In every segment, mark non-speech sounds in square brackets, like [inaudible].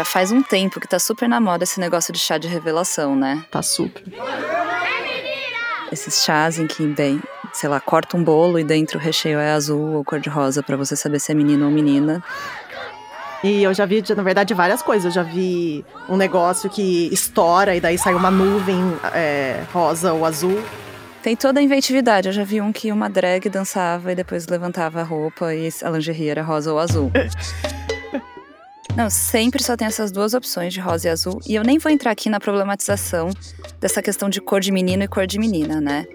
já faz um tempo que tá super na moda esse negócio de chá de revelação, né? Tá super. Esses chás em que, bem, sei lá, corta um bolo e dentro o recheio é azul ou cor-de-rosa para você saber se é menino ou menina. E eu já vi, na verdade, várias coisas. Eu já vi um negócio que estoura e daí sai uma nuvem é, rosa ou azul. Tem toda a inventividade. Eu já vi um que uma drag dançava e depois levantava a roupa e a lingerie era rosa ou azul. [laughs] Não, sempre só tem essas duas opções de rosa e azul. E eu nem vou entrar aqui na problematização dessa questão de cor de menino e cor de menina, né?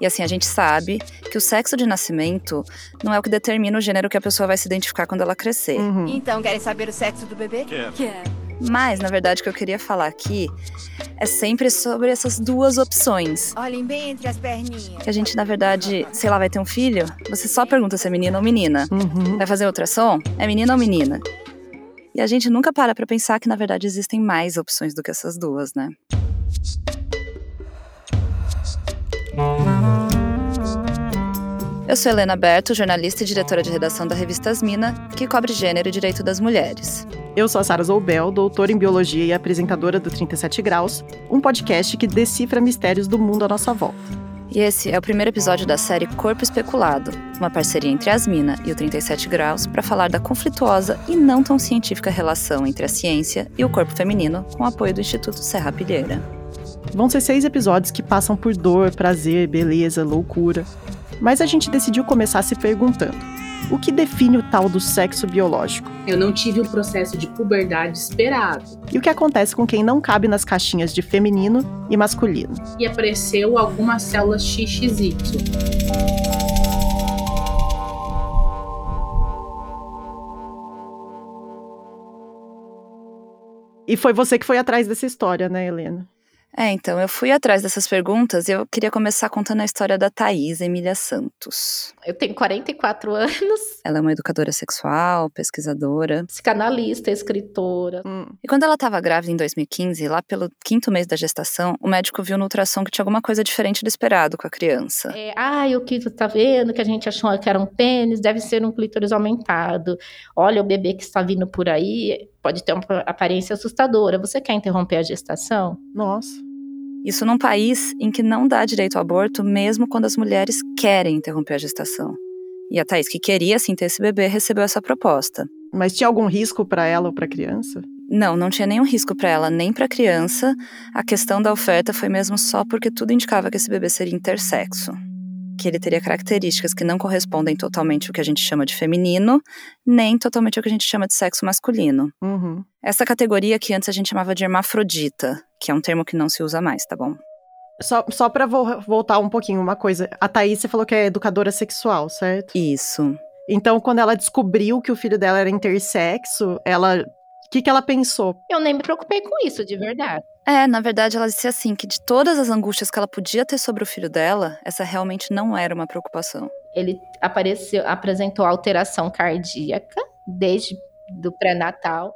E assim, a gente sabe que o sexo de nascimento não é o que determina o gênero que a pessoa vai se identificar quando ela crescer. Uhum. Então, querem saber o sexo do bebê? Quero. Quero. Mas, na verdade, o que eu queria falar aqui é sempre sobre essas duas opções. Olhem bem entre as perninhas. Que a gente, na verdade, sei lá, vai ter um filho, você só pergunta se é menino ou menina. Uhum. Vai fazer ultrassom? É menino ou menina? E a gente nunca para pra pensar que, na verdade, existem mais opções do que essas duas, né? Eu sou Helena Berto, jornalista e diretora de redação da revista Asmina, que cobre gênero e direito das mulheres. Eu sou a Sara Zoubel, doutora em biologia e apresentadora do 37 Graus, um podcast que decifra mistérios do mundo à nossa volta. E esse é o primeiro episódio da série Corpo Especulado, uma parceria entre Asmina e o 37 Graus para falar da conflituosa e não tão científica relação entre a ciência e o corpo feminino, com apoio do Instituto Serra Pilheira. Vão ser seis episódios que passam por dor, prazer, beleza, loucura. Mas a gente decidiu começar se perguntando: o que define o tal do sexo biológico? Eu não tive o processo de puberdade esperado. E o que acontece com quem não cabe nas caixinhas de feminino e masculino? E apareceu algumas células XXY. E foi você que foi atrás dessa história, né, Helena? É, então, eu fui atrás dessas perguntas e eu queria começar contando a história da Thaís Emília Santos. Eu tenho 44 anos, Ela é uma educadora sexual, pesquisadora. psicanalista, escritora. Hum. E quando ela estava grávida em 2015, lá pelo quinto mês da gestação, o médico viu no ultrassom que tinha alguma coisa diferente do esperado com a criança. É, ai, o que tu tá vendo? Que a gente achou que era um pênis, deve ser um clítoris aumentado. Olha o bebê que está vindo por aí, pode ter uma aparência assustadora. Você quer interromper a gestação? Nossa. Isso num país em que não dá direito ao aborto, mesmo quando as mulheres querem interromper a gestação. E a Thaís, que queria sim ter esse bebê, recebeu essa proposta. Mas tinha algum risco para ela ou para criança? Não, não tinha nenhum risco para ela, nem para a criança. A questão da oferta foi mesmo só porque tudo indicava que esse bebê seria intersexo. Que ele teria características que não correspondem totalmente ao que a gente chama de feminino, nem totalmente ao que a gente chama de sexo masculino. Uhum. Essa categoria que antes a gente chamava de hermafrodita, que é um termo que não se usa mais, tá bom? Só, só pra vo- voltar um pouquinho, uma coisa. A Thaís, você falou que é educadora sexual, certo? Isso. Então, quando ela descobriu que o filho dela era intersexo, ela. O que, que ela pensou? Eu nem me preocupei com isso, de verdade. É, na verdade, ela disse assim que de todas as angústias que ela podia ter sobre o filho dela, essa realmente não era uma preocupação. Ele apareceu, apresentou alteração cardíaca desde do pré-natal.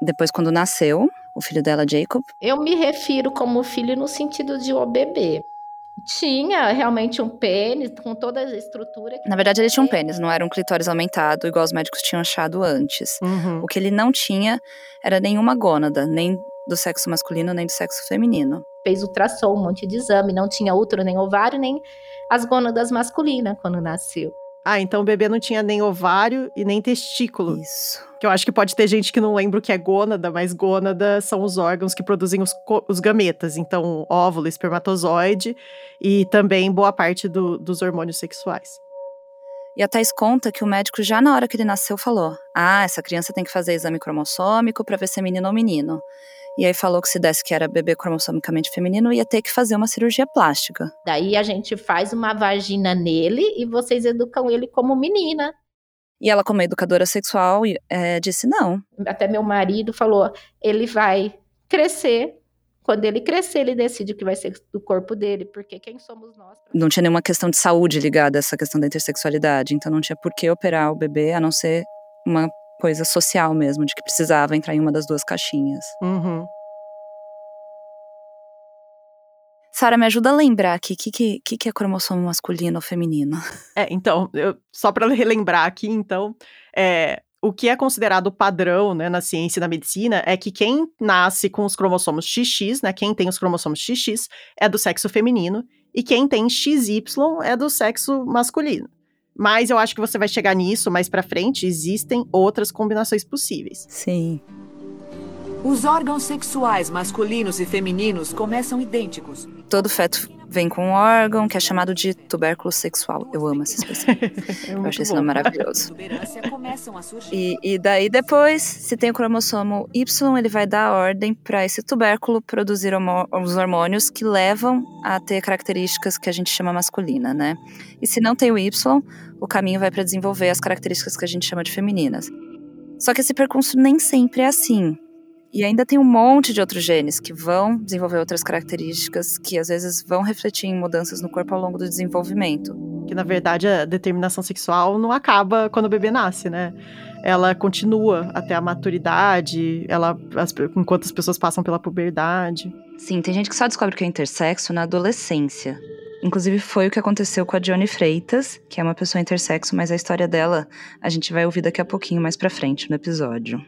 Depois, quando nasceu, o filho dela, Jacob, Eu me refiro como filho no sentido de o bebê. Tinha realmente um pênis com toda a estrutura. que na verdade, ele tinha um tem. pênis, não era um clitóris aumentado, igual os médicos tinham achado antes. Uhum. O que ele não tinha era nenhuma gônada, nem do sexo masculino, nem do sexo feminino. Fez ultrassom, um monte de exame, não tinha útero, nem ovário, nem as gônadas masculinas quando nasceu. Ah, então o bebê não tinha nem ovário e nem testículo. Isso. Que eu acho que pode ter gente que não lembra o que é gônada, mas gônada são os órgãos que produzem os, os gametas. Então, óvulo, espermatozoide e também boa parte do- dos hormônios sexuais. E a Thais conta que o médico, já na hora que ele nasceu, falou: Ah, essa criança tem que fazer exame cromossômico para ver se é menino ou menino. E aí falou que se desse que era bebê cromossomicamente feminino, ia ter que fazer uma cirurgia plástica. Daí a gente faz uma vagina nele e vocês educam ele como menina. E ela, como educadora sexual, eh, disse: Não, Até meu marido falou: ele vai crescer. Quando ele crescer, ele decide o que vai ser do corpo dele, porque quem somos nós? não tinha nenhuma questão de saúde ligada a essa questão da intersexualidade. Então não tinha por que operar o bebê, a não ser uma coisa social mesmo, de que precisava entrar em uma das duas caixinhas. Uhum. Sara, me ajuda a lembrar aqui o que, que, que, que é cromossomo masculino ou feminino. [laughs] É, então, eu- só para relembrar aqui, então, é, o que é considerado padrão né, na ciência e na medicina é que quem nasce com os cromossomos XX, né, quem tem os cromossomos XX, é do sexo feminino, e quem tem XY é do sexo masculino. Mas eu acho que você vai chegar nisso mais pra frente, existem outras combinações possíveis. Sim. Os órgãos sexuais masculinos e femininos começam idênticos. Todo feto vem com um órgão que é chamado de tubérculo sexual. Eu amo essa expressão. É [laughs] Eu acho esse nome maravilhoso. E, e daí depois, se tem o cromossomo Y, ele vai dar ordem para esse tubérculo produzir os hormônios que levam a ter características que a gente chama masculina, né? E se não tem o Y, o caminho vai para desenvolver as características que a gente chama de femininas. Só que esse percurso nem sempre é assim. E ainda tem um monte de outros genes que vão desenvolver outras características que às vezes vão refletir em mudanças no corpo ao longo do desenvolvimento. Que na verdade a determinação sexual não acaba quando o bebê nasce, né? Ela continua até a maturidade, ela, as- enquanto as pessoas passam pela puberdade. Sim, tem gente que só descobre que é intersexo na adolescência. Inclusive foi o que aconteceu com a Johnny Freitas, que é uma pessoa intersexo, mas a história dela a gente vai ouvir daqui a pouquinho mais pra frente no episódio.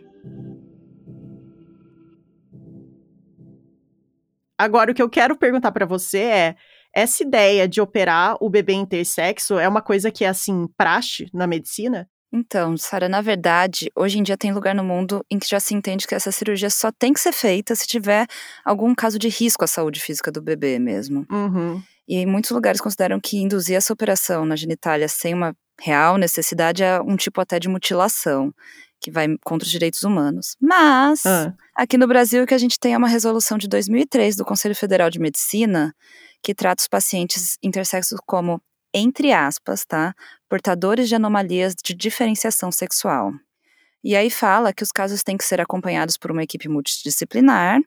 Agora, o que eu quero perguntar pra você é: essa ideia de operar o bebê intersexo é uma coisa que é assim, praxe na medicina? Então, Sara, na verdade, hoje em dia tem lugar no mundo em que já se entende que essa cirurgia só tem que ser feita se tiver algum caso de risco à saúde física do bebê mesmo. Uhum. E muitos lugares consideram que induzir essa operação na genitália sem uma real necessidade é um tipo até de mutilação, que vai contra os direitos humanos. Mas, Ah. aqui no Brasil, o que a gente tem é uma resolução de 2003 do Conselho Federal de Medicina que trata os pacientes intersexos como, entre aspas, tá, portadores de anomalias de diferenciação sexual. E aí fala que os casos têm que ser acompanhados por uma equipe multidisciplinar,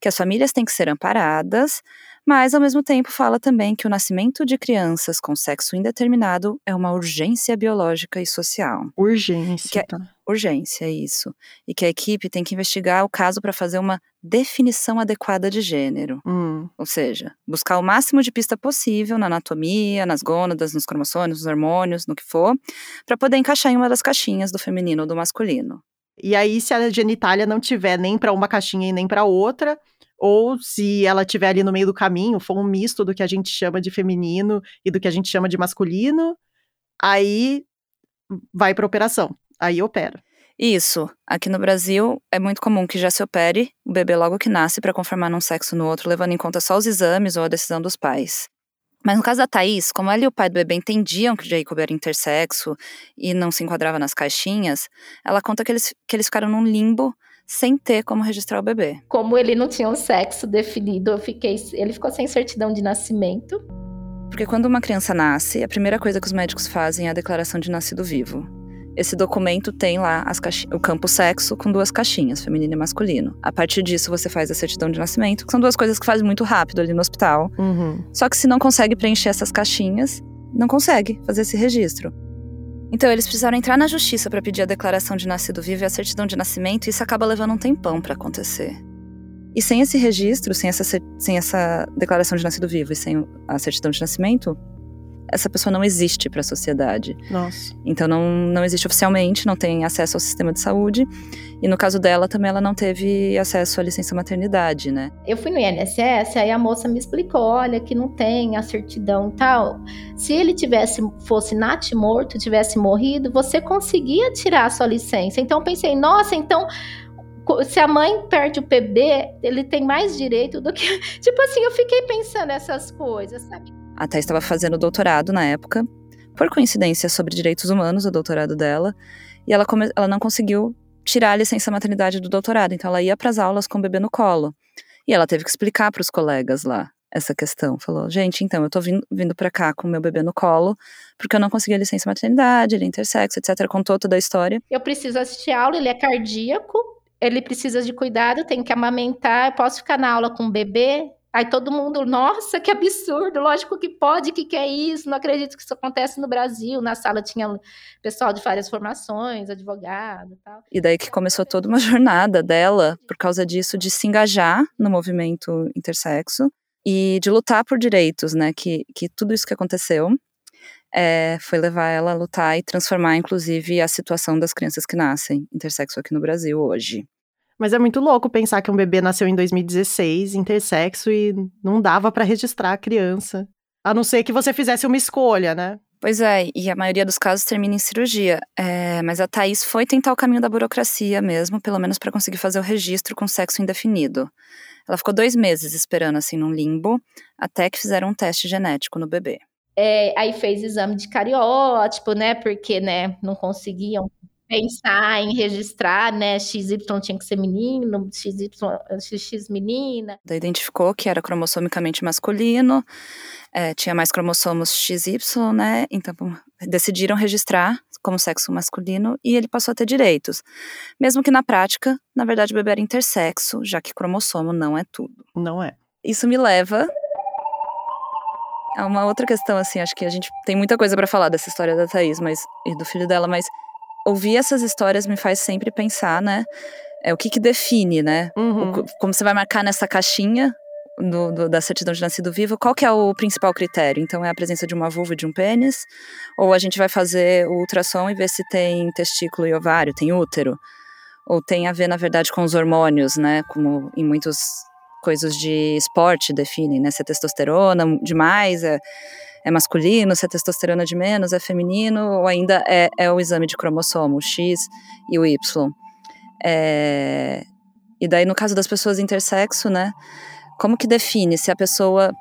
que as famílias têm que ser amparadas, mas ao mesmo tempo fala também que o nascimento de crianças com sexo indeterminado é uma urgência biológica e social. Urgência. É- tá. Urgência, isso. E que a equipe tem que investigar o caso para fazer uma definição adequada de gênero. Hum. Ou seja, buscar o máximo de pista possível na anatomia, nas gônadas, nos cromossomos, nos hormônios, no que for, para poder encaixar em uma das caixinhas do feminino ou do masculino. E aí, se a genitália não tiver nem pra uma caixinha e nem pra outra, ou se ela tiver ali no meio do caminho, for um misto do que a gente chama de feminino e do que a gente chama de masculino, aí vai pra operação. Aí opera. Isso. Aqui no Brasil é muito comum que já se opere o bebê logo que nasce para conformar num sexo no outro, levando em conta só os exames ou a decisão dos pais. Mas no caso da Thaís, como ela e o pai do bebê entendiam que Jacob era intersexo e não se enquadrava nas caixinhas, ela conta que eles, que eles ficaram num limbo sem ter como registrar o bebê. Como ele não tinha um sexo definido, eu fiquei, ele ficou sem certidão de nascimento. Porque quando uma criança nasce, a primeira coisa que os médicos fazem é a declaração de nascido vivo. Esse documento tem lá as caixi- o campo sexo com duas caixinhas, feminino e masculino. A partir disso, você faz a certidão de nascimento, que são duas coisas que fazem muito rápido ali no hospital. Uhum. Só que se não consegue preencher essas caixinhas, não consegue fazer esse registro. Então eles precisaram entrar na justiça para pedir a declaração de nascido vivo e a certidão de nascimento, e isso acaba levando um tempão para acontecer. E sem esse registro, sem essa, sem essa declaração de nascido vivo e sem a certidão de nascimento, essa pessoa não existe para a sociedade. Nossa. Então não, não existe oficialmente, não tem acesso ao sistema de saúde. E no caso dela também ela não teve acesso à licença maternidade, né? Eu fui no INSS, aí a moça me explicou, olha, que não tem a certidão e tal. Se ele tivesse, fosse nat morto, tivesse morrido, você conseguia tirar a sua licença. Então eu pensei, nossa, então se a mãe perde o bebê, ele tem mais direito do que. [laughs] Tipo assim, eu fiquei pensando essas coisas, sabe? A Thais estava fazendo doutorado na época, por coincidência sobre direitos humanos, o doutorado dela, e ela, come- ela não conseguiu tirar a licença maternidade do doutorado, então ela ia para as aulas com o bebê no colo. E ela teve que explicar para os colegas lá essa questão. Falou: gente, então, eu tô vindo, vindo para cá com o meu bebê no colo, porque eu não consegui a licença maternidade, ele é intersexo, etc. Contou toda a história. Eu preciso assistir aula, ele é cardíaco, ele precisa de cuidado, tem que amamentar, eu posso ficar na aula com o bebê. Aí todo mundo, nossa, que absurdo, lógico que pode, que, que é isso? Não acredito que isso acontece no Brasil. Na sala tinha pessoal de várias formações, advogado e tal. E daí que começou toda uma jornada dela, por causa disso, de se engajar no movimento intersexo e de lutar por direitos, né? Que, que tudo isso que aconteceu é, foi levar ela a lutar e transformar, inclusive, a situação das crianças que nascem intersexo aqui no Brasil hoje. Mas é muito louco pensar que um bebê nasceu em 2016, intersexo, e não dava para registrar a criança. A não ser que você fizesse uma escolha, né? Pois é, e a maioria dos casos termina em cirurgia. É, mas a Thaís foi tentar o caminho da burocracia mesmo, pelo menos para conseguir fazer o registro com sexo indefinido. Ela ficou dois meses esperando assim num limbo, até que fizeram um teste genético no bebê. É, aí fez exame de cariótipo, né? Porque, né, não conseguiam pensar em registrar, né? XY tinha que ser menino, XY, XX menina. Daí identificou que era cromossomicamente masculino, é, tinha mais cromossomos XY, né? Então decidiram registrar como sexo masculino e ele passou a ter direitos. Mesmo que na prática, na verdade, o bebê era intersexo, já que cromossomo não é tudo. Não é. Isso me leva a uma outra questão, assim, acho que a gente tem muita coisa para falar dessa história da Thaís mas, e do filho dela, mas ouvir essas histórias me faz sempre pensar, né? É o que que define, né? Uhum. O, como você vai marcar nessa caixinha do, do, da certidão de nascido vivo, qual que é o principal critério? Então é a presença de uma vulva e de um pênis? Ou a gente vai fazer o ultrassom e ver se tem testículo e ovário, tem útero? Ou tem a ver, na verdade, com os hormônios, né? Como em muitas coisas de esporte definem, né? Se é testosterona demais, é é masculino, se a testosterona de menos é feminino, ou ainda é, é o exame de cromossomo, o X e o Y. É, e daí, no caso das pessoas intersexo, né, como que define se a pessoa.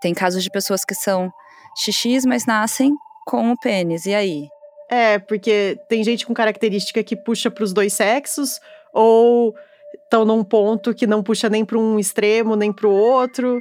Tem casos de pessoas que são XX, mas nascem com o pênis, e aí? É, porque tem gente com característica que puxa para os dois sexos, ou estão num ponto que não puxa nem para um extremo nem para o outro.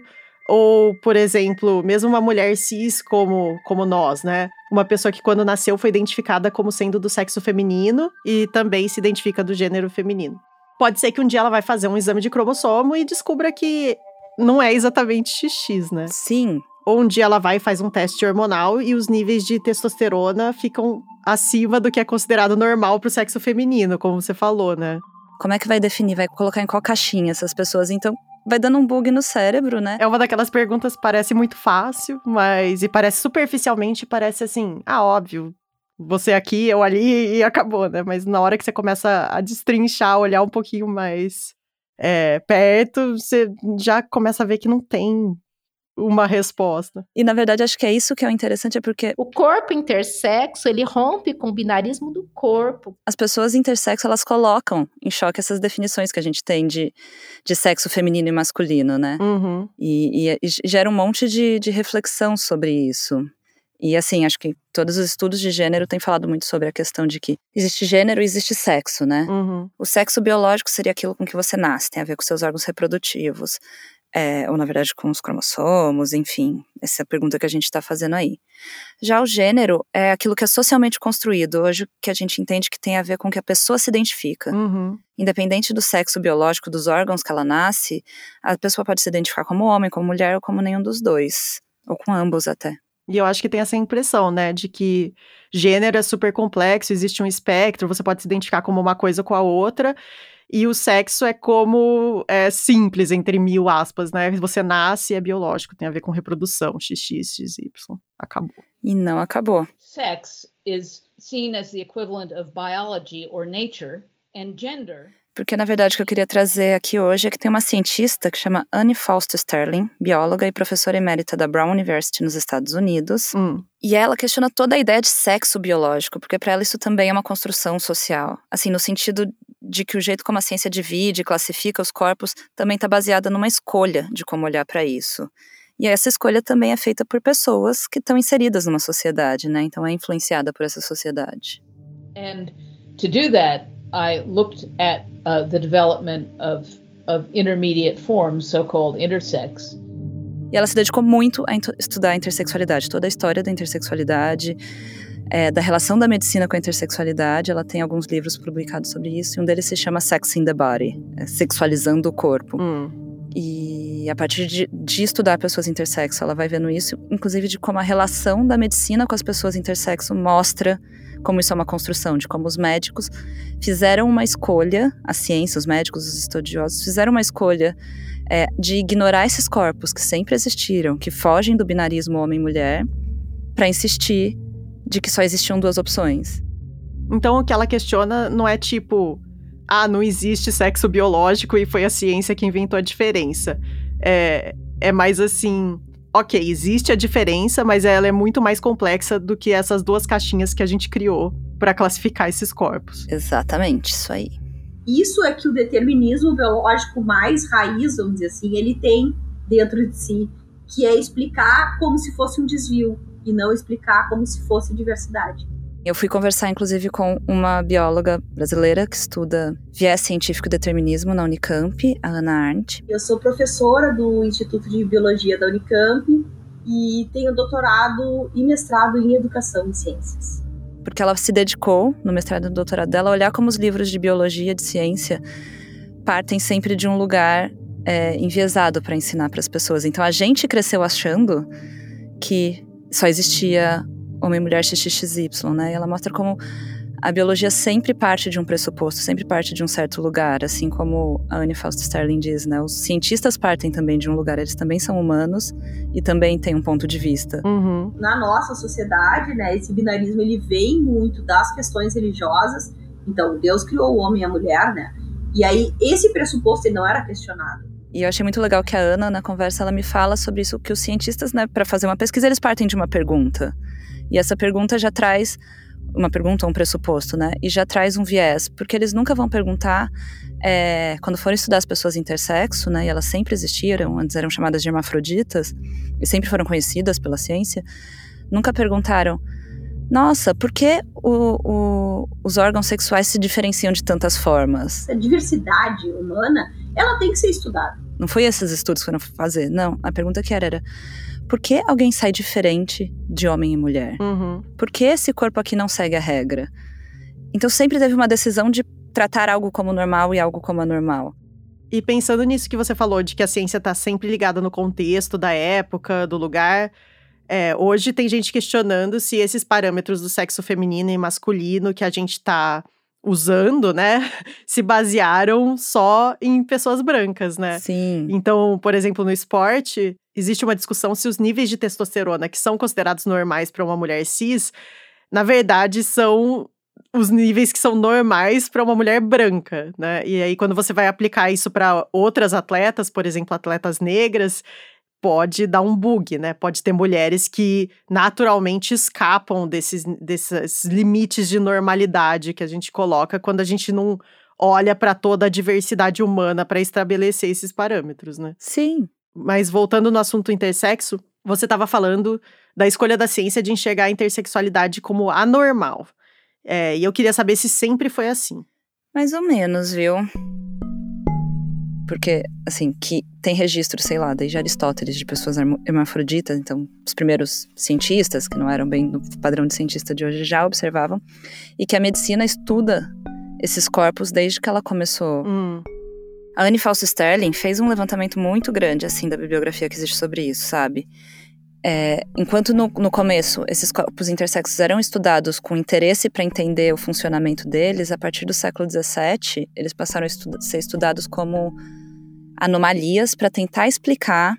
Ou, por exemplo, mesmo uma mulher cis como, como nós, né? Uma pessoa que quando nasceu foi identificada como sendo do sexo feminino e também se identifica do gênero feminino. Pode ser que um dia ela vai fazer um exame de cromossomo e descubra que não é exatamente XX, né? Sim. Ou um dia ela vai e faz um teste hormonal e os níveis de testosterona ficam acima do que é considerado normal pro sexo feminino, como você falou, né? Como é que vai definir? Vai colocar em qual caixinha essas pessoas? Então, vai dando um bug no cérebro, né? É uma daquelas perguntas que parece muito fácil, mas e parece superficialmente, parece assim, ah, óbvio, você aqui, eu ali e acabou, né? Mas na hora que você começa a destrinchar, olhar um pouquinho mais é, perto, você já começa a ver que não tem uma resposta. E na verdade acho que é isso que é o interessante, é porque o corpo intersexo, ele rompe com o binarismo do corpo. As pessoas intersexo, elas colocam em choque essas definições que a gente tem de, de sexo feminino e masculino, né? Uhum. E, e, e gera um monte de, de reflexão sobre isso. E assim, acho que todos os estudos de gênero têm falado muito sobre a questão de que existe gênero e existe sexo, né? Uhum. O sexo biológico seria aquilo com que você nasce, tem a ver com seus órgãos reprodutivos é, ou na verdade com os cromossomos, enfim, essa é a pergunta que a gente está fazendo aí. Já o gênero é aquilo que é socialmente construído, hoje que a gente entende que tem a ver com que a pessoa se identifica. Uhum. Independente do sexo biológico, dos órgãos que ela nasce, a pessoa pode se identificar como homem, como mulher ou como nenhum dos dois, ou com ambos até. E eu acho que tem essa impressão, né, de que gênero é super complexo, existe um espectro, você pode se identificar como uma coisa com a outra, e o sexo é como é, simples, entre mil aspas, né? Você nasce é biológico, tem a ver com reprodução, XX, XY. Acabou. E não acabou. Sex is seen as the equivalent of biology or nature, and gender porque na verdade o que eu queria trazer aqui hoje é que tem uma cientista que chama Anne Fausto Sterling, bióloga e professora emérita da Brown University nos Estados Unidos. Hum. E ela questiona toda a ideia de sexo biológico, porque para ela isso também é uma construção social. Assim, no sentido de que o jeito como a ciência divide, classifica os corpos, também está baseada numa escolha de como olhar para isso. E essa escolha também é feita por pessoas que estão inseridas numa sociedade, né? Então é influenciada por essa sociedade. And to do that, I looked at uh, the development of, of intermediate forms, so-called intersex. E ela se dedicou muito a estudar a intersexualidade, toda a história da intersexualidade, é, da relação da medicina com a intersexualidade. Ela tem alguns livros publicados sobre isso, e um deles se chama Sex in the Body, é, sexualizando o corpo. Hum. E a partir de, de, estudar pessoas intersexo, ela vai vendo isso, inclusive de como a relação da medicina com as pessoas intersexo mostra como isso é uma construção, de como os médicos fizeram uma escolha, a ciência, os médicos, os estudiosos, fizeram uma escolha é, de ignorar esses corpos que sempre existiram, que fogem do binarismo homem-mulher, para insistir de que só existiam duas opções. Então o que ela questiona não é tipo, ah, não existe sexo biológico e foi a ciência que inventou a diferença. É, é mais assim, ok, existe a diferença, mas ela é muito mais complexa do que essas duas caixinhas que a gente criou para classificar esses corpos. Exatamente, isso aí. Isso é que o determinismo biológico mais raiz, vamos dizer assim, ele tem dentro de si, que é explicar como se fosse um desvio e não explicar como se fosse diversidade. Eu fui conversar, inclusive, com uma bióloga brasileira que estuda viés científico e determinismo na Unicamp, a Ana Arndt. Eu sou professora do Instituto de Biologia da Unicamp e tenho doutorado e mestrado em Educação e Ciências. Porque ela se dedicou, no mestrado e no doutorado dela, a olhar como os livros de biologia, de ciência, partem sempre de um lugar é, enviesado para ensinar para as pessoas. Então a gente cresceu achando que só existia homem, mulher, XXY, né? E ela mostra como a biologia sempre parte de um pressuposto, sempre parte de um certo lugar, assim como a Anne Fausto Sterling diz, né? Os cientistas partem também de um lugar, eles também são humanos e também têm um ponto de vista. Uhum. Na nossa sociedade, né, esse binarismo ele vem muito das questões religiosas. Então, Deus criou o homem e a mulher, né? E aí esse pressuposto ele não era questionado. E eu achei muito legal que a Ana, na conversa, ela me fala sobre isso, que os cientistas, né, para fazer uma pesquisa, eles partem de uma pergunta. E essa pergunta já traz uma pergunta, um pressuposto, né? E já traz um viés, porque eles nunca vão perguntar é, quando forem estudar as pessoas intersexo, né? E elas sempre existiram, antes eram chamadas de hermafroditas e sempre foram conhecidas pela ciência. Nunca perguntaram, nossa, por que o, o, os órgãos sexuais se diferenciam de tantas formas? A diversidade humana, ela tem que ser estudada. Não foi esses estudos que foram fazer, não. A pergunta que era era por que alguém sai diferente de homem e mulher? Uhum. Por que esse corpo aqui não segue a regra? Então sempre teve uma decisão de tratar algo como normal e algo como anormal. E pensando nisso que você falou, de que a ciência está sempre ligada no contexto da época, do lugar, é, hoje tem gente questionando se esses parâmetros do sexo feminino e masculino que a gente está usando, né, [laughs] se basearam só em pessoas brancas, né? Sim. Então, por exemplo, no esporte, existe uma discussão se os níveis de testosterona que são considerados normais para uma mulher cis, na verdade, são os níveis que são normais para uma mulher branca, né? E aí, quando você vai aplicar isso para outras atletas, por exemplo, atletas negras, pode dar um bug, né? Pode ter mulheres que naturalmente escapam desses, desses limites de normalidade que a gente coloca quando a gente não olha para toda a diversidade humana para estabelecer esses parâmetros, né? Sim. Mas voltando no assunto intersexo, você estava falando da escolha da ciência de enxergar a intersexualidade como anormal. É, e eu queria saber se sempre foi assim. Mais ou menos, viu? Porque, assim, que tem registro, sei lá, desde Aristóteles, de pessoas hermafroditas, então os primeiros cientistas, que não eram bem no padrão de cientista de hoje, já observavam, e que a medicina estuda esses corpos desde que ela começou. Hum. A Anne Fausto Sterling fez um levantamento muito grande, assim, da bibliografia que existe sobre isso, sabe? É, enquanto no, no, começo esses corpos intersexos eram estudados com interesse para entender o funcionamento deles, a partir do século XVII, eles passaram a estu ser estudados como anomalias para tentar explicar,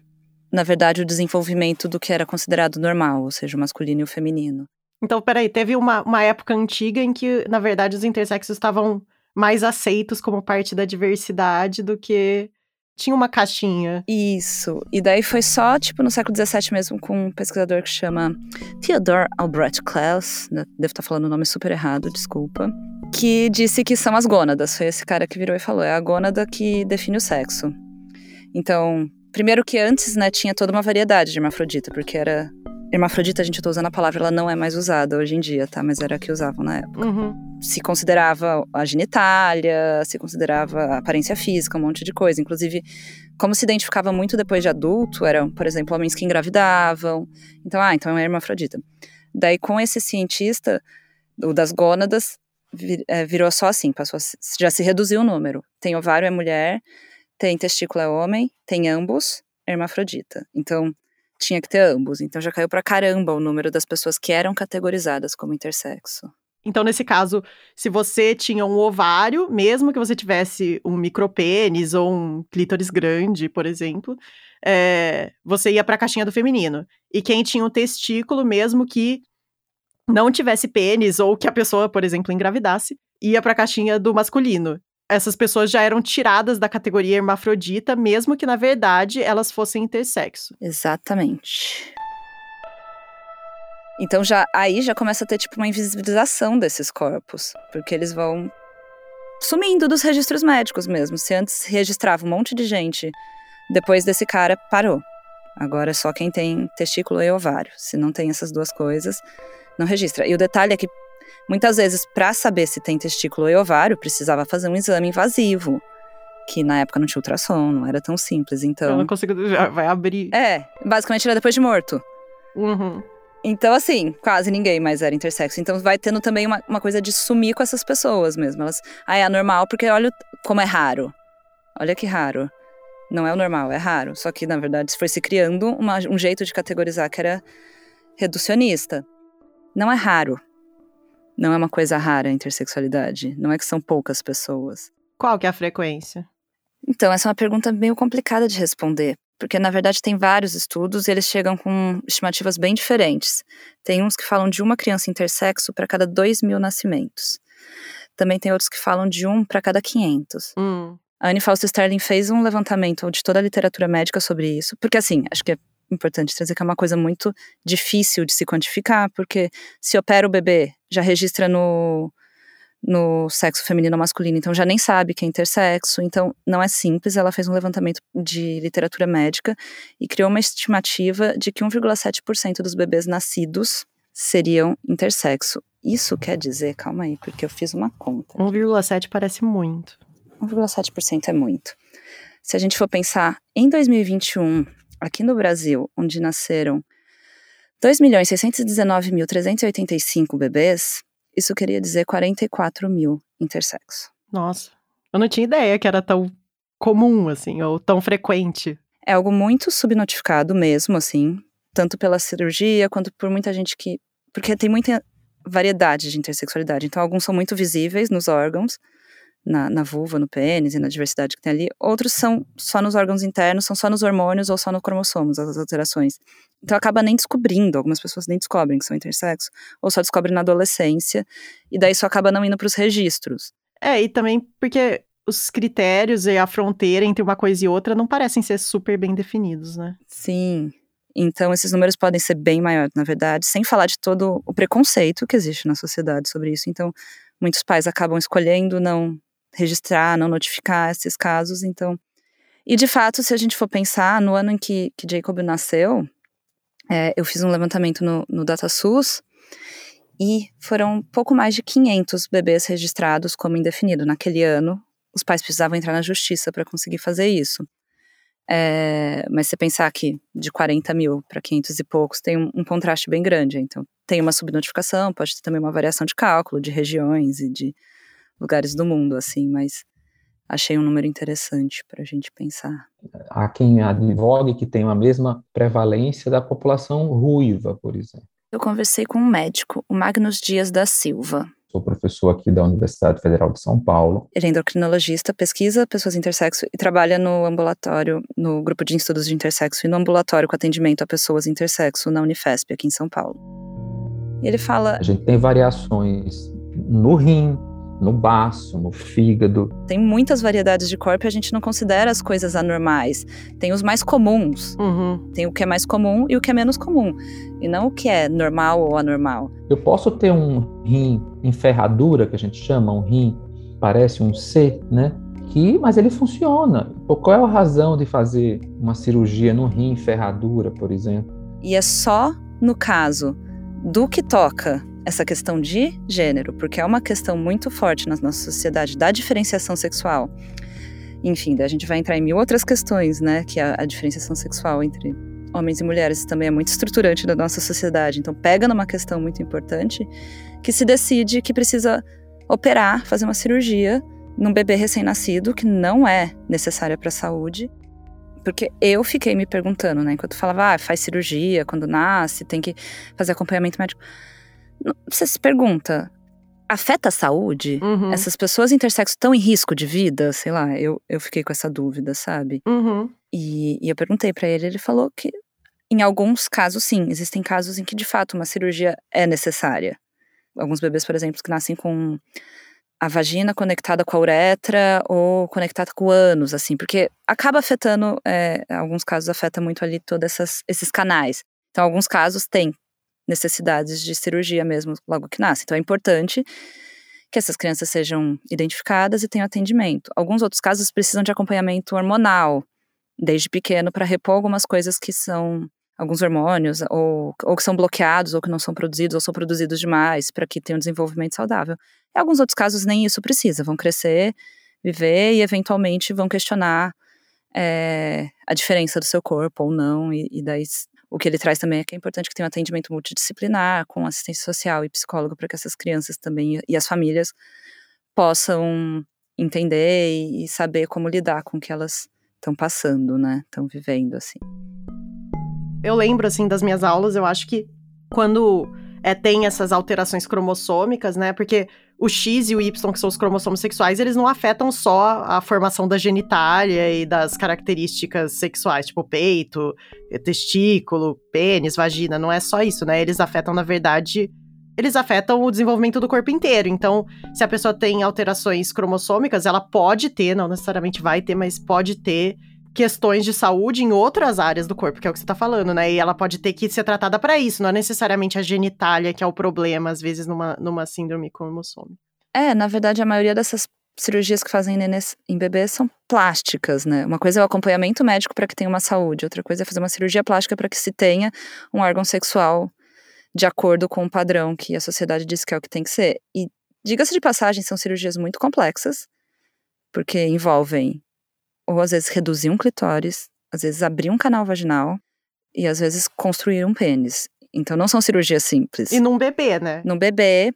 na verdade, o desenvolvimento do que era considerado normal, ou seja, o masculino e o feminino. Então, peraí, teve uma, uma época antiga em que, na verdade, os intersexos estavam mais aceitos como parte da diversidade do que tinha uma caixinha. Isso. E daí foi só, tipo, no século XVII mesmo, com um pesquisador que chama Theodor Albrecht Klaus, né? devo estar falando o nome super errado, desculpa, que disse que são as gônadas. Foi esse cara que virou e falou: é a gônada que define o sexo. Então, primeiro que antes, né, tinha toda uma variedade de hermafrodita, porque era Hermafrodita, a gente tá usando a palavra, ela não é mais usada hoje em dia, tá? Mas era a que usavam na época. Uhum. Se considerava a genitália, se considerava a aparência física, um monte de coisa. Inclusive, como se identificava muito depois de adulto, eram, por exemplo, homens que engravidavam. Então, ah, então é hermafrodita. Daí, com esse cientista, o das gônadas, vir, é, virou só assim, passou já se reduziu o número. Tem ovário é mulher, tem testículo é homem, tem ambos, hermafrodita. Então, tinha que ter ambos. Então já caiu pra caramba o número das pessoas que eram categorizadas como intersexo. Então, nesse caso, se você tinha um ovário, mesmo que você tivesse um micropênis ou um clítoris grande, por exemplo, é, você ia para a caixinha do feminino. E quem tinha um testículo, mesmo que não tivesse pênis ou que a pessoa, por exemplo, engravidasse, ia para a caixinha do masculino. Essas pessoas já eram tiradas da categoria hermafrodita, mesmo que na verdade elas fossem intersexo. Exatamente. Então já aí já começa a ter tipo uma invisibilização desses corpos, porque eles vão sumindo dos registros médicos mesmo. Se antes registrava um monte de gente, depois desse cara parou. Agora é só quem tem testículo e ovário. Se não tem essas duas coisas, não registra. E o detalhe é que muitas vezes para saber se tem testículo e ovário precisava fazer um exame invasivo. Que na época não tinha ultrassom, não era tão simples, então. Eu não consigo. já Vai abrir. É, basicamente era depois de morto. Uhum. Então, assim, quase ninguém mais era intersexo. Então, vai tendo também uma, uma coisa de sumir com essas pessoas mesmo. Elas, ah, é anormal porque olha como é raro. Olha que raro. Não é o normal, é raro. Só que, na verdade, foi se criando uma, um jeito de categorizar que era reducionista. Não é raro. Não é uma coisa rara a intersexualidade. Não é que são poucas pessoas. Qual que é a frequência? Então, essa é uma pergunta meio complicada de responder, porque na verdade tem vários estudos e eles chegam com estimativas bem diferentes. Tem uns que falam de uma criança intersexo para cada 2 mil nascimentos. Também tem outros que falam de um para cada 500. Hum. A Anne Fausto Sterling fez um levantamento de toda a literatura médica sobre isso, porque assim, acho que é importante trazer que é uma coisa muito difícil de se quantificar, porque se opera o bebê, já registra no, no sexo feminino ou masculino, então já nem sabe que é intersexo, então não é simples. Ela fez um levantamento de literatura médica e criou uma estimativa de que 1,7% dos bebês nascidos seriam intersexo. Isso quer dizer, calma aí, porque eu fiz uma conta. 1,7 parece muito. 1,7% é muito. Se a gente for pensar em 2021, aqui no Brasil, onde nasceram 2.619.385 bebês, isso queria dizer 44 mil intersexo. Nossa. Eu não tinha ideia que era tão comum, assim, ou tão frequente. É algo muito subnotificado mesmo, assim, tanto pela cirurgia quanto por muita gente que. Porque tem muita variedade de intersexualidade. Então, alguns são muito visíveis nos órgãos, na, na vulva, no pênis e na diversidade que tem ali. Outros são só nos órgãos internos, são só nos hormônios ou só no cromossomos, as alterações. Então acaba nem descobrindo, algumas pessoas nem descobrem que são intersexo, ou só descobrem na adolescência, e daí isso acaba não indo para os registros. É, e também porque os critérios e a fronteira entre uma coisa e outra não parecem ser super bem definidos, né? Sim. Então esses números podem ser bem maiores, na verdade, sem falar de todo o preconceito que existe na sociedade sobre isso. Então, muitos pais acabam escolhendo não registrar, não notificar esses casos, então. E de fato, se a gente for pensar, no ano em que, que Jacob nasceu, é, eu fiz um levantamento no, no DataSUS e foram pouco mais de 500 bebês registrados como indefinido. Naquele ano, os pais precisavam entrar na justiça para conseguir fazer isso. É, mas se pensar que de 40 mil para 500 e poucos tem um, um, contraste bem grande. Então, tem uma subnotificação, pode ter também uma variação de cálculo, de regiões e de lugares do mundo, assim, mas achei um número interessante para a gente pensar. Há quem advogue que tem a mesma prevalência da população ruiva, por exemplo. Eu conversei com um médico, o Magnus Dias da Silva. Sou professor aqui da Universidade Federal de São Paulo. Ele é endocrinologista, pesquisa pessoas intersexo e trabalha no ambulatório, no grupo de estudos de intersexo e no ambulatório com atendimento a pessoas intersexo na Unifesp, aqui em São Paulo. E ele fala. A gente tem variações no rim, no baço, no fígado. Tem muitas variedades de corpo e a gente não considera as coisas anormais. Tem os mais comuns. Uhum. Tem o que é mais comum e o que é menos comum. E não o que é normal ou anormal. Eu posso ter um rim em ferradura, que a gente chama, um rim parece um C, né? Que, mas ele funciona. Qual é a razão de fazer uma cirurgia no rim em ferradura, por exemplo? E é só no caso do que toca essa questão de gênero, porque é uma questão muito forte na nossa sociedade da diferenciação sexual. Enfim, a gente vai entrar em mil outras questões, né? Que a, a diferenciação sexual entre homens e mulheres também é muito estruturante da nossa sociedade. Então, pega numa questão muito importante que se decide que precisa operar, fazer uma cirurgia num bebê recém-nascido que não é necessária para a saúde. Porque eu fiquei me perguntando, né? Enquanto falava, ah, faz cirurgia quando nasce, tem que fazer acompanhamento médico. Você se pergunta, afeta a saúde? Uhum. Essas pessoas intersexo estão em risco de vida? Sei lá, eu, eu fiquei com essa dúvida, sabe? Uhum. E, e eu perguntei para ele, ele falou que em alguns casos, sim, existem casos em que de fato uma cirurgia é necessária. Alguns bebês, por exemplo, que nascem com a vagina conectada com a uretra ou conectada com o ânus, assim, porque acaba afetando, é, em alguns casos afeta muito ali todos esses canais. Então, alguns casos têm necessidades de cirurgia mesmo logo que nasce. Então, é importante que essas crianças sejam identificadas e tenham atendimento. Alguns outros casos precisam de acompanhamento hormonal desde pequeno para repor algumas coisas que são alguns hormônios ou, ou que são bloqueados ou que não são produzidos ou são produzidos demais para que tenham um desenvolvimento saudável. Em alguns outros casos nem isso precisa, vão crescer, viver e eventualmente vão questionar é, a diferença do seu corpo ou não e, e daí o que ele traz também é que é importante que tenha um atendimento multidisciplinar com assistência social e psicólogo para que essas crianças também e as famílias possam entender e saber como lidar com o que elas estão passando, né? Estão vivendo assim. Eu lembro assim das minhas aulas, eu acho que quando é, tem essas alterações cromossômicas, né? Porque o X e o Y, que são os cromossomos sexuais, eles não afetam só a formação da genitália e das características sexuais, tipo peito, testículo, pênis, vagina. Não é só isso, né? Eles afetam, na verdade, eles afetam o desenvolvimento do corpo inteiro. Então, se a pessoa tem alterações cromossômicas, ela pode ter, não necessariamente vai ter, mas pode ter questões de saúde em outras áreas do corpo, que é o que você tá falando, né? E ela pode ter que ser tratada para isso, não é necessariamente a genitália que é o problema, às vezes, numa, numa síndrome cromossômica. É, na verdade, a maioria dessas cirurgias que fazem em bebês são plásticas, né? Uma coisa é o acompanhamento médico para que tenha uma saúde, outra coisa é fazer uma cirurgia plástica para que se tenha um órgão sexual de acordo com o padrão que a sociedade diz que é o que tem que ser. E, diga-se de passagem, são cirurgias muito complexas, porque envolvem ou às vezes reduzir um clitóris, às vezes abrir um canal vaginal e às vezes construir um pênis. Então não são cirurgias simples. E num bebê, né? Num bebê,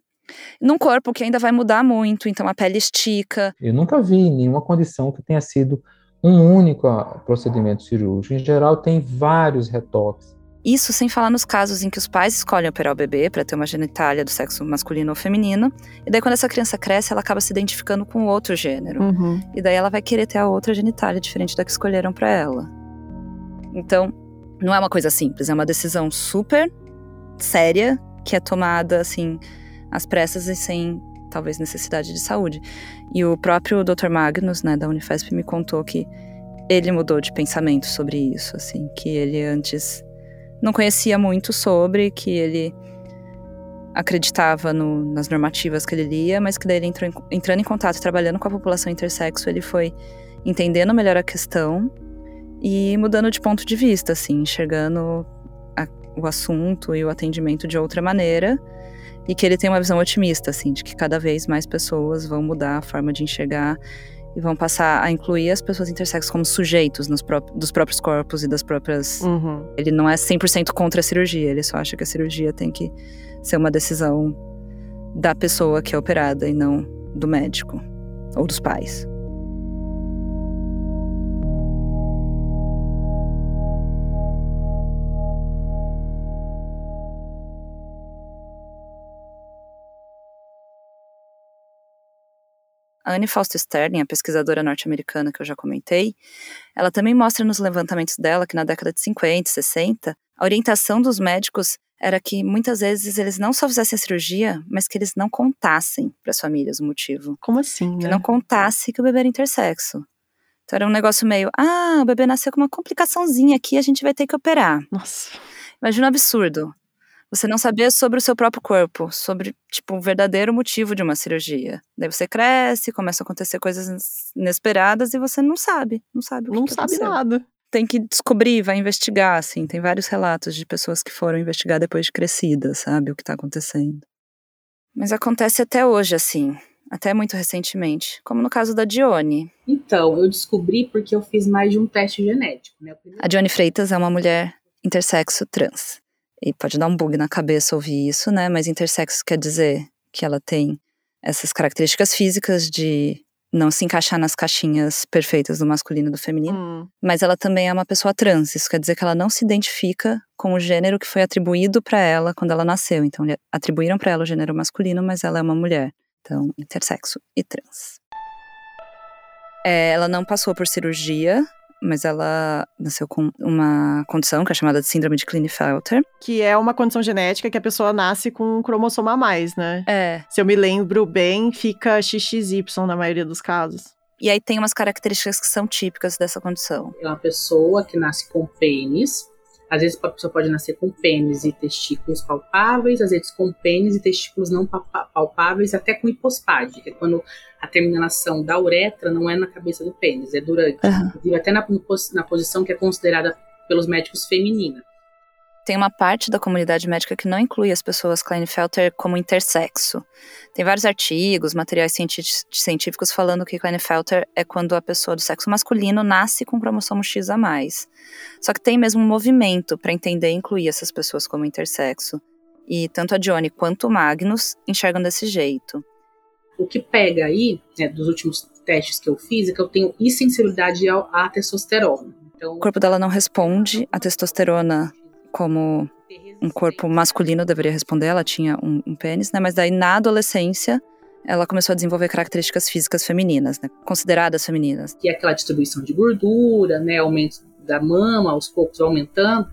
num corpo que ainda vai mudar muito, então a pele estica. Eu nunca vi nenhuma condição que tenha sido um único procedimento cirúrgico. Em geral, tem vários retoques. Isso sem falar nos casos em que os pais escolhem operar o bebê para ter uma genitália do sexo masculino ou feminino, e daí quando essa criança cresce, ela acaba se identificando com outro gênero. Uhum. E daí ela vai querer ter a outra genitália diferente da que escolheram para ela. Então, não é uma coisa simples, é uma decisão super séria que é tomada assim às pressas e sem talvez necessidade de saúde. E o próprio Dr. Magnus, né, da Unifesp me contou que ele mudou de pensamento sobre isso, assim, que ele antes não conhecia muito sobre, que ele acreditava no, nas normativas que ele lia, mas que daí ele entrou em, entrando em contato, trabalhando com a população intersexo, ele foi entendendo melhor a questão e mudando de ponto de vista, assim, enxergando a, o assunto e o atendimento de outra maneira e que ele tem uma visão otimista, assim, de que cada vez mais pessoas vão mudar a forma de enxergar e vão passar a incluir as pessoas intersexos como sujeitos pró dos próprios corpos e das próprias. Uhum. Ele não é 100% contra a cirurgia, ele só acha que a cirurgia tem que ser uma decisão da pessoa que é operada e não do médico ou dos pais. A Anne Fausto Sterling, a pesquisadora norte-americana que eu já comentei, ela também mostra nos levantamentos dela que na década de 50 e 60, a orientação dos médicos era que muitas vezes eles não só fizessem a cirurgia, mas que eles não contassem para as famílias o motivo. Como assim, né? Que não contasse que o bebê era intersexo. Então era um negócio meio, ah, o bebê nasceu com uma complicaçãozinha aqui, a gente vai ter que operar. Nossa. Imagina um absurdo você não saber sobre o seu próprio corpo, sobre, tipo, o verdadeiro motivo de uma cirurgia. Daí você cresce, começam a acontecer coisas inesperadas e você não sabe, não sabe o que Não que sabe nada. Tem que descobrir, vai investigar, assim. Tem vários relatos de pessoas que foram investigar depois de crescidas, sabe, o que tá acontecendo. Mas acontece até hoje, assim. Até muito recentemente. Como no caso da Dione. Então, eu descobri porque eu fiz mais de um teste genético, né? A Dione Freitas é uma mulher intersexo trans. E pode dar um bug na cabeça ouvir isso, né? Mas intersexo quer dizer que ela tem essas características físicas de não se encaixar nas caixinhas perfeitas do masculino e do feminino. Hum. Mas ela também é uma pessoa trans. Isso quer dizer que ela não se identifica com o gênero que foi atribuído para ela quando ela nasceu. Então, atribuíram para ela o gênero masculino, mas ela é uma mulher. Então, intersexo e trans. É, ela não passou por cirurgia, mas ela nasceu com uma condição que é chamada de síndrome de Klinefelter. Que é uma condição genética que a pessoa nasce com um cromossomo a mais, né? É. Se eu me lembro bem, fica XXY na maioria dos casos. E aí tem umas características que são típicas dessa condição. É uma pessoa que nasce com pênis. Às vezes a pessoa pode nascer com pênis e testículos palpáveis, às vezes com pênis e testículos não palpáveis, até com hipospade, que é quando a terminação da uretra não é na cabeça do pênis, é durante. Uhum. Até na, na posição que é considerada pelos médicos feminina. Tem uma parte da comunidade médica que não inclui as pessoas Klinefelter como intersexo. Tem vários artigos, materiais científicos falando que Klinefelter é quando a pessoa do sexo masculino nasce com cromossomo X a mais. Só que tem mesmo um movimento para entender e incluir essas pessoas como intersexo. E tanto a Johnny quanto o Magnus enxergam desse jeito. O que pega aí, né, dos últimos testes que eu fiz, é que eu tenho insensibilidade à testosterona. Então, o corpo dela não responde à testosterona como um corpo masculino deveria responder, ela tinha um, um pênis, né? Mas daí na adolescência ela começou a desenvolver características físicas femininas, né? Consideradas femininas. Que é aquela distribuição de gordura, né? Aumento da mama, aos poucos aumentando.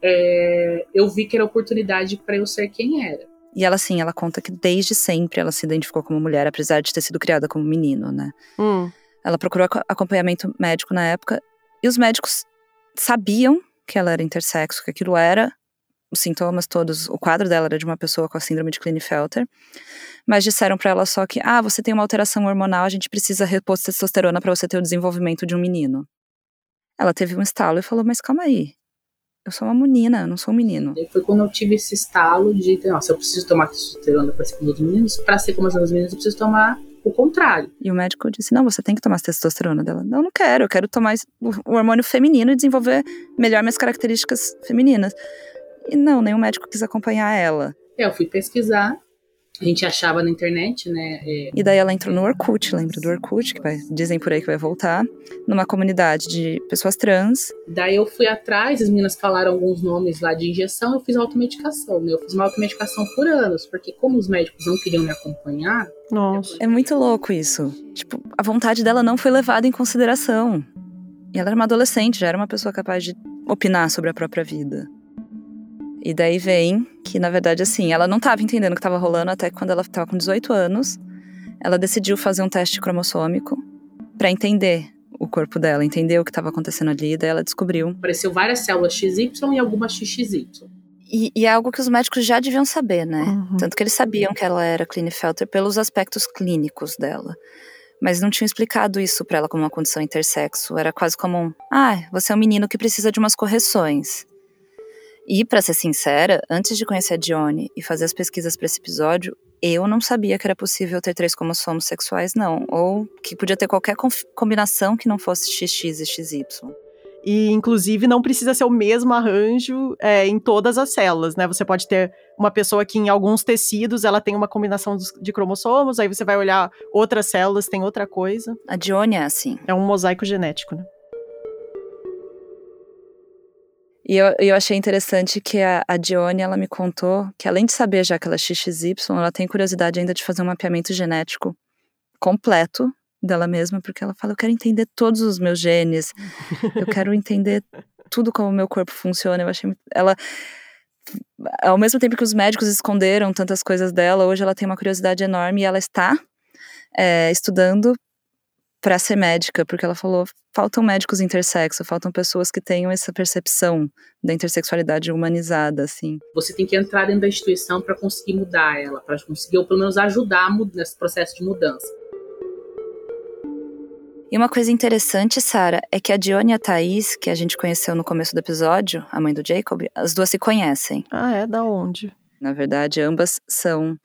É, eu vi que era oportunidade para eu ser quem era. E ela, sim, ela conta que desde sempre ela se identificou como mulher, apesar de ter sido criada como menino, né? Hum. Ela procurou acompanhamento médico na época e os médicos sabiam que ela era intersexo, que aquilo era os sintomas todos, o quadro dela era de uma pessoa com a síndrome de Klinefelter, mas disseram para ela só que, ah, você tem uma alteração hormonal, a gente precisa repor testosterona para você ter o desenvolvimento de um menino. Ela teve um estalo e falou, mas calma aí, eu sou uma menina, eu não sou um menino. E foi quando eu tive esse estalo de, nossa, eu preciso tomar testosterona para ser de meninos, para ser como as meninas eu preciso tomar o contrário. E o médico disse: não, você tem que tomar testosterona dela. Não, não quero, eu quero tomar o hormônio feminino e desenvolver melhor minhas características femininas. E não, nenhum médico quis acompanhar ela. É, eu fui pesquisar a gente achava na internet, né? É... E daí ela entrou no Orkut, lembra do Orkut, que vai, dizem por aí que vai voltar, numa comunidade de pessoas trans. Daí eu fui atrás, as meninas falaram alguns nomes lá de injeção, eu fiz automedicação, né? Eu fiz uma automedicação por anos, porque como os médicos não queriam me acompanhar. Nossa. É muito louco isso. Tipo, a vontade dela não foi levada em consideração. E ela era uma adolescente, já era uma pessoa capaz de opinar sobre a própria vida. E daí vem que, na verdade, assim, ela não estava entendendo o que estava rolando até quando ela estava com 18 anos. Ela decidiu fazer um teste cromossômico para entender o corpo dela, entender o que estava acontecendo ali. E daí ela descobriu. Apareceu várias células XY e algumas XXY. E, e, é algo que os médicos já deviam saber, né? Uhum. Tanto que eles sabiam que ela era Klinefelter pelos aspectos clínicos dela. Mas não tinham explicado isso para ela como uma condição intersexo. Era quase como um: ah, você é um menino que precisa de umas correções. E, para ser sincera, antes de conhecer a Dione e fazer as pesquisas para esse episódio, eu não sabia que era possível ter três cromossomos sexuais, não. Ou que podia ter qualquer combinação que não fosse XX e XY. E, inclusive, não precisa ser o mesmo arranjo é, em todas as células, né? Você pode ter uma pessoa que em alguns tecidos ela tem uma combinação de cromossomos, aí você vai olhar outras células, tem outra coisa. A Dione é assim. É um mosaico genético, né? E eu, eu achei interessante que a, a Dione, ela me contou que além de saber já que ela é XXY, ela tem curiosidade ainda de fazer um mapeamento genético completo dela mesma, porque ela fala, eu quero entender todos os meus genes, eu quero entender tudo como o meu corpo funciona. Eu achei ela ao mesmo tempo que os médicos esconderam tantas coisas dela, hoje ela tem uma curiosidade enorme e ela está é, estudando para ser médica, porque ela falou: faltam médicos intersexo, faltam pessoas que tenham essa percepção da intersexualidade humanizada, assim. Você tem que entrar dentro da instituição para conseguir mudar ela, para conseguir, ou pelo menos ajudar nesse processo de mudança. E uma coisa interessante, Sara, é que a Dione e a Thaís, que a gente conheceu no começo do episódio, a mãe do Jacob, as duas se conhecem. Ah, é? Da onde? Na verdade, ambas são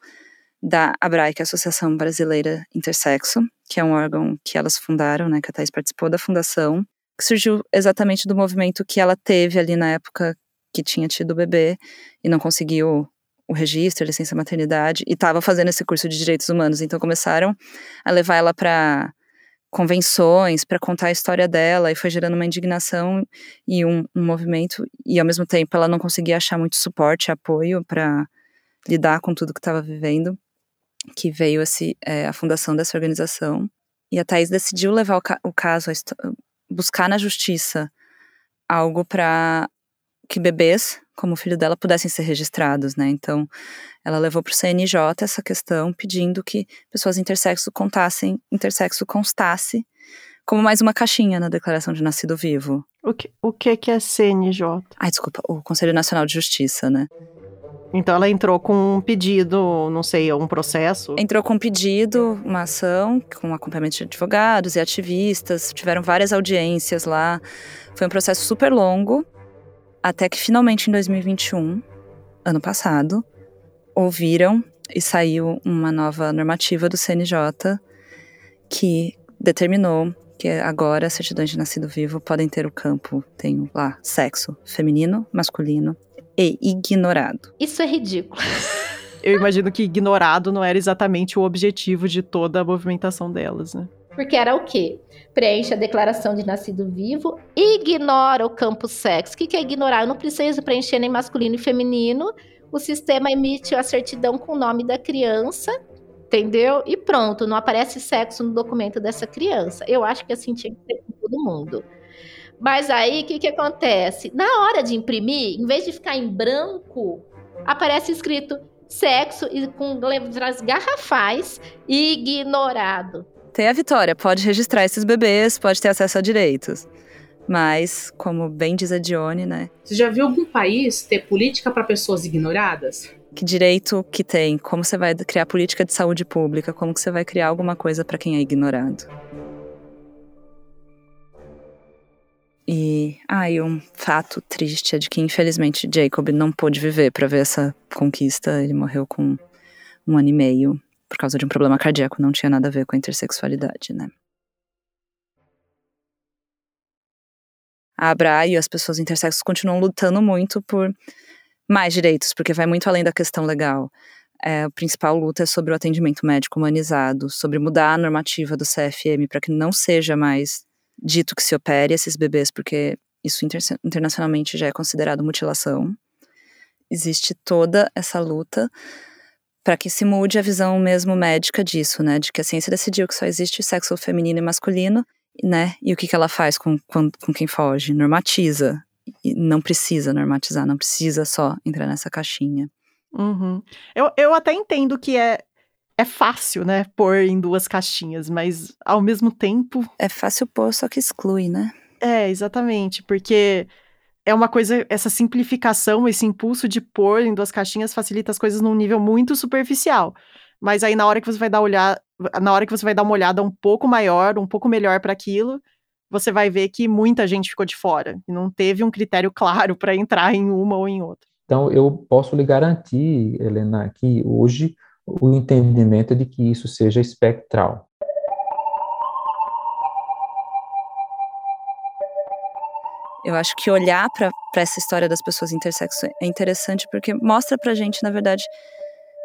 da ABRAE, que é a Associação Brasileira Intersexo, que é um órgão que elas fundaram, né, que a Thais participou da fundação, que surgiu exatamente do movimento que ela teve ali na época que tinha tido o bebê e não conseguiu o registro, a licença maternidade, e estava fazendo esse curso de direitos humanos. Então começaram a levar ela para convenções, para contar a história dela, e foi gerando uma indignação e um, um movimento, e ao mesmo tempo ela não conseguia achar muito suporte, apoio para lidar com tudo que estava vivendo que veio esse, é, a fundação dessa organização. E a Thais decidiu levar o, ca o caso, buscar na justiça algo para que bebês, como o filho dela, pudessem ser registrados, né? Então, ela levou para o CNJ essa questão, pedindo que pessoas intersexo contassem, intersexo constasse como mais uma caixinha na declaração de nascido vivo. O que, o que que é CNJ? Ai, desculpa, o Conselho Nacional de Justiça, né? Então ela entrou com um pedido, não sei, um processo? Entrou com um pedido, uma ação, com acompanhamento de advogados e ativistas, tiveram várias audiências lá. Foi um processo super longo, até que finalmente em 2021, ano passado, ouviram e saiu uma nova normativa do CNJ que determinou que agora certidões de nascido vivo podem ter o campo, tem lá, sexo feminino, masculino e ignorado. Isso é ridículo. [laughs] Eu imagino que ignorado não era exatamente o objetivo de toda a movimentação delas, né? Porque era o quê? Preenche a declaração de nascido vivo, ignora o campo sexo. O que é ignorar? Eu não preciso preencher nem masculino e feminino. O sistema emite a certidão com o nome da criança, entendeu? E pronto, não aparece sexo no documento dessa criança. Eu acho que assim tinha que ser com todo mundo. Mas aí, o que, que acontece? Na hora de imprimir, em vez de ficar em branco, aparece escrito sexo e com letras garrafais ignorado. Tem a Vitória, pode registrar esses bebês, pode ter acesso a direitos. Mas, como bem diz a Dione, né? Você já viu algum país ter política para pessoas ignoradas? Que direito que tem? Como você vai criar política de saúde pública? Como que você vai criar alguma coisa para quem é ignorado? E, e um fato triste é de que, infelizmente, Jacob não pôde viver para ver essa conquista. Ele morreu com um ano e meio por causa de um problema cardíaco. Não tinha nada a ver com a intersexualidade, né? A Abra e as pessoas intersexos continuam lutando muito por mais direitos, porque vai muito além da questão legal. É, a principal luta é sobre o atendimento médico humanizado, sobre mudar a normativa do CFM para que não seja mais dito que se opere esses bebês, porque isso inter internacionalmente já é considerado mutilação. Existe toda essa luta para que se mude a visão mesmo médica disso, né? De que a ciência decidiu que só existe sexo feminino e masculino, né? E o que, que ela faz com, com, com quem foge? Normatiza. E não precisa normatizar, não precisa só entrar nessa caixinha. Uhum. Eu, eu até entendo que é, é fácil, né, pôr em duas caixinhas, mas ao mesmo tempo. É fácil pôr, só que exclui, né? É, exatamente, porque é uma coisa, essa simplificação, esse impulso de pôr em duas caixinhas facilita as coisas num nível muito superficial. Mas aí na hora que você vai dar olhar, na hora que você vai dar uma olhada um pouco maior, um pouco melhor para aquilo, você vai ver que muita gente ficou de fora e não teve um critério claro para entrar em uma ou em outra. Então eu posso lhe garantir, Helena, que hoje o entendimento de que isso seja espectral. Eu acho que olhar para essa história das pessoas intersexo é interessante porque mostra pra gente, na verdade,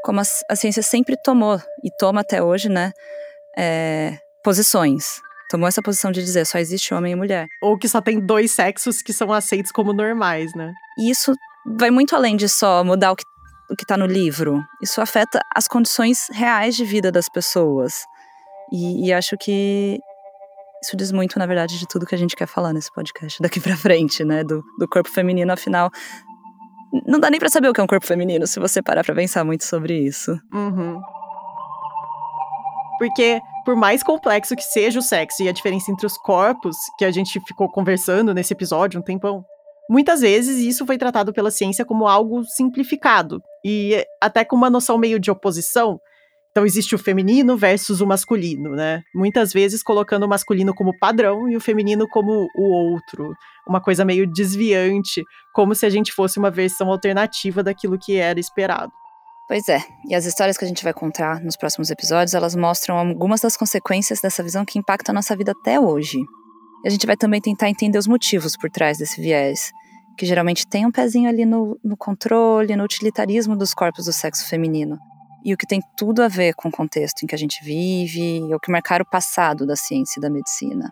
como a, a ciência sempre tomou e toma até hoje, né, é, posições. Tomou essa posição de dizer só existe homem e mulher. Ou que só tem dois sexos que são aceitos como normais, né? E isso vai muito além de só mudar o que o que está no livro. Isso afeta as condições reais de vida das pessoas. E, e, acho que isso diz muito, na verdade, de tudo que a gente quer falar nesse podcast daqui para frente, né? Do, do corpo feminino, afinal. Não dá nem para saber o que é um corpo feminino se você parar para pensar muito sobre isso. Uhum. Porque, por mais complexo que seja o sexo e a diferença entre os corpos, que a gente ficou conversando nesse episódio um tempão, Muitas vezes isso foi tratado pela ciência como algo simplificado e até com uma noção meio de oposição. Então existe o feminino versus o masculino, né? Muitas vezes colocando o masculino como padrão e o feminino como o outro, uma coisa meio desviante, como se a gente fosse uma versão alternativa daquilo que era esperado. Pois é, e as histórias que a gente vai contar nos próximos episódios, elas mostram algumas das consequências dessa visão que impacta a nossa vida até hoje. A gente vai também tentar entender os motivos por trás desse viés, que geralmente tem um pezinho ali no, no controle, no utilitarismo dos corpos do sexo feminino. E o que tem tudo a ver com o contexto em que a gente vive e o que marcar o passado da ciência e da medicina.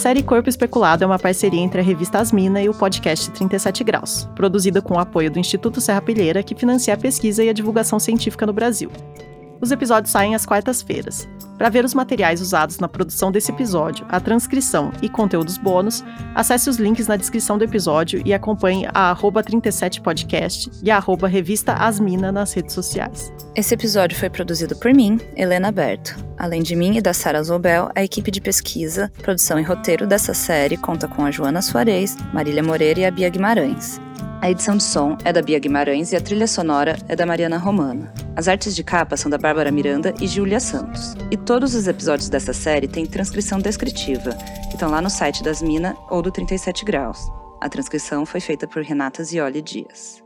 Série Corpo Especulado é uma parceria entre a revista Asmina e o podcast 37 Graus, produzida com o apoio do Instituto Serra Pilheira, que financia a pesquisa e a divulgação científica no Brasil. Os episódios saem às quartas-feiras. Para ver os materiais usados na produção desse episódio, a transcrição e conteúdos bônus, acesse os links na descrição do episódio e acompanhe a 37podcast e a revista Asmina nas redes sociais. Esse episódio foi produzido por mim, Helena Berto. Além de mim e da Sara Zobel, a equipe de pesquisa, produção e roteiro dessa série conta com a Joana Soares, Marília Moreira e a Bia Guimarães. A edição de som é da Bia Guimarães e a trilha sonora é da Mariana Romana. As artes de capa são da Bárbara Miranda e Júlia Santos. E todos os episódios dessa série têm transcrição descritiva, que estão lá no site das Mina ou do 37 Graus. A transcrição foi feita por Renata Zioli Dias.